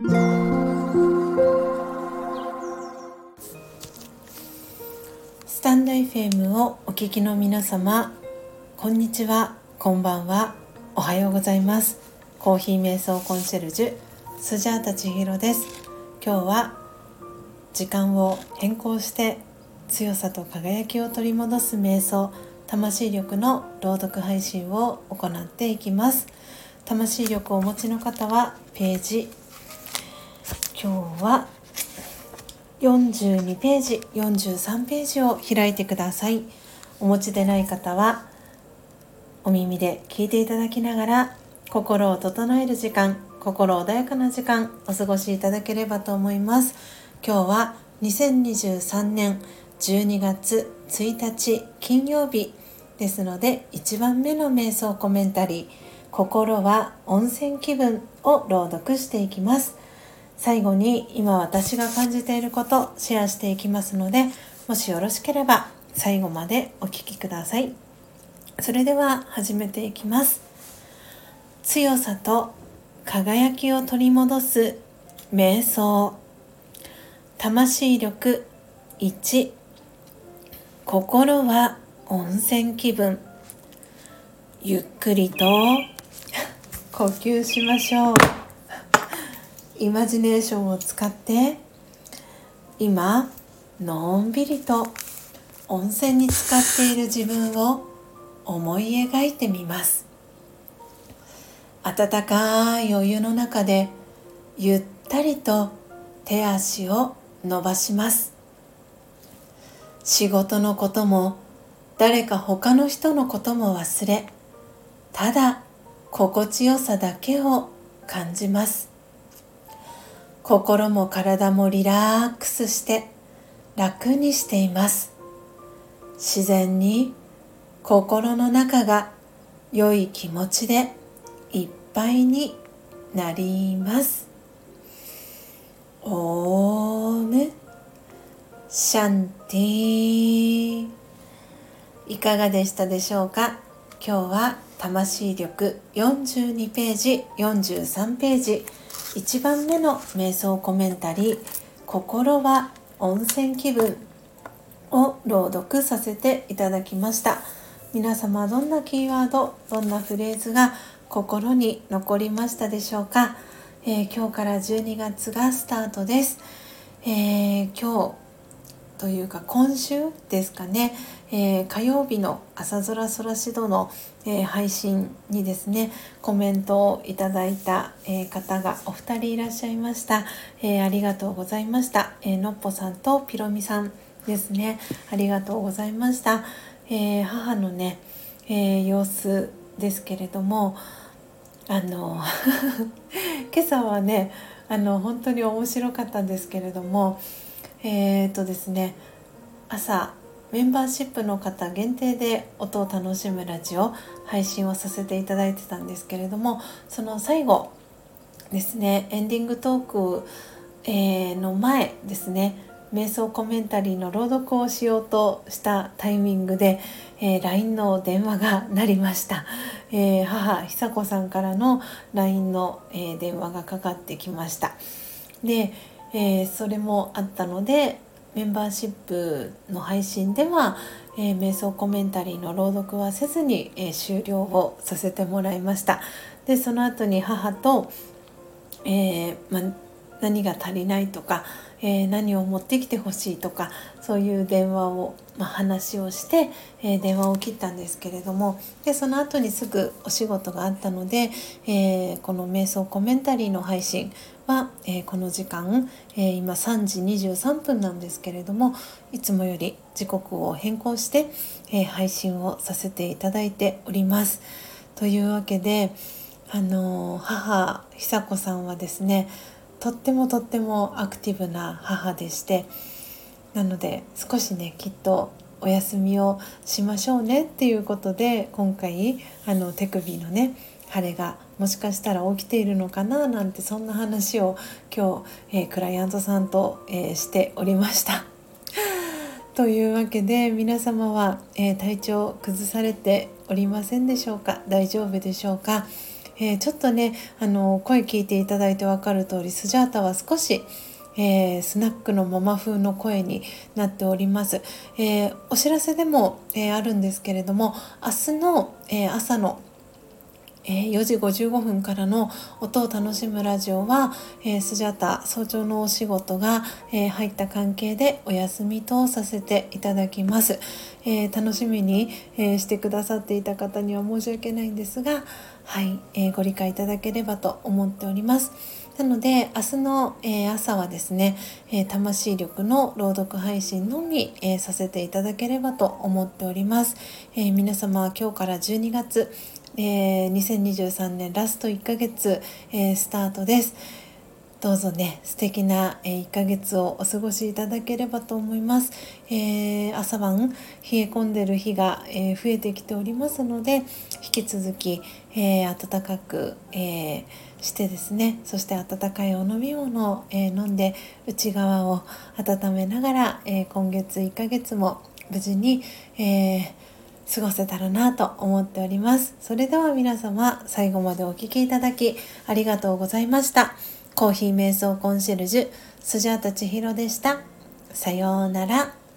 スタンド FM をお聞きの皆様こんにちはこんばんはおはようございます。コーヒー瞑想コンシェルジュスジャータ千尋です。今日は時間を変更して強さと輝きを取り戻す瞑想魂力の朗読配信を行っていきます。魂力をお持ちの方はページ今日は42ページ43ページを開いてください。お持ちでない方はお耳で聞いていただきながら心を整える時間心穏やかな時間お過ごしいただければと思います。今日は2023年12月1日金曜日ですので1番目の瞑想コメンタリー「心は温泉気分」を朗読していきます。最後に今私が感じていることシェアしていきますのでもしよろしければ最後までお聴きください。それでは始めていきます。強さと輝きを取り戻す瞑想。魂力1心は温泉気分。ゆっくりと呼吸しましょう。イマジネーションを使って今のんびりと温泉に浸かっている自分を思い描いてみます。温かいお湯の中でゆったりと手足を伸ばします。仕事のことも誰か他の人のことも忘れただ心地よさだけを感じます。心も体もリラックスして楽にしています。自然に心の中が良い気持ちでいっぱいになります。オームシャンティいかがでしたでしょうか？今日は魂力42ページ43ページ。1番目の瞑想コメンタリー「心は温泉気分」を朗読させていただきました。皆様どんなキーワードどんなフレーズが心に残りましたでしょうか、えー、今日から12月がスタートです、えー、今日というか今週ですかね、えー、火曜日の朝空空しどの、えー、配信にですねコメントをいただいた、えー、方がお二人いらっしゃいました、えありがとうございました、えのっぽさんとピロミさんですね。ありがとうございました、え母のね、え様子ですけれどもあの 今朝はねあの本当に面白かったんですけれどもえー、とですね朝メンバーシップの方限定で音を楽しむラジオ配信をさせていただいてたんですけれどもその最後ですねエンディングトーク、えー、の前ですね瞑想コメンタリーの朗読をしようとしたタイミングで、えー、LINE の電話が鳴りました、えー、母久子さんからの LINE の、えー、電話がかかってきました。でえー、それもあったのでメンバーシップの配信では、えー、瞑想コメンタリーの朗読はせずに、えー、終了をさせてもらいました。でその後に母と、えま、何が足りないとか、え何を持ってきてほしいとかそういう電話を、ま話をして、え電話を切ったんですけれどもでその後にすぐお仕事があったので、えこの瞑想コメンタリーの配信は、え、この時間、え、今3時23分なんですけれどもいつもより時刻を変更して、え、配信をさせていただいております。というわけであの母久子さんはですねとってもとってもアクティブな母でしてなので少しねきっとお休みをしましょうねっていうことで今回あの手首のね腫れがもしかしたら起きているのかななんてそんな話を今日、えー、クライアントさんと、えー、しておりました。というわけで皆様は、えー、体調崩されておりませんでしょうか？大丈夫でしょうか、えー、ちょっとねあの声聞いていただいて分かる通りスジャータは少しえー、スナックのママ風の声になっております、えー、お知らせでも、えー、あるんですけれども明日の、え朝のえ4時55分からの音を楽しむラジオは、スジャタ早朝のお仕事が、入った関係でお休みとさせていただきます、楽しみに、してくださっていた方には申し訳ないんですがはい、ご理解いただければと思っております。なので明日の、朝はですね、魂力の朗読配信のみ、させていただければと思っております、皆様今日から12月えー、2023年ラスト1ヶ月、えー、スタートです。どうぞね素敵な、えー、1ヶ月をお過ごしいただければと思います、えー、朝晩冷え込んでる日が、えー、増えてきておりますので引き続き、え暖かく、えしてですねそして温かいお飲み物を、え飲んで内側を温めながら、え今月1ヶ月も無事に、えー過ごせたらなと思っております。それでは皆様最後までお聴きいただきありがとうございました。コーヒー瞑想コンシェルジュスジャータ千尋でした。さようなら。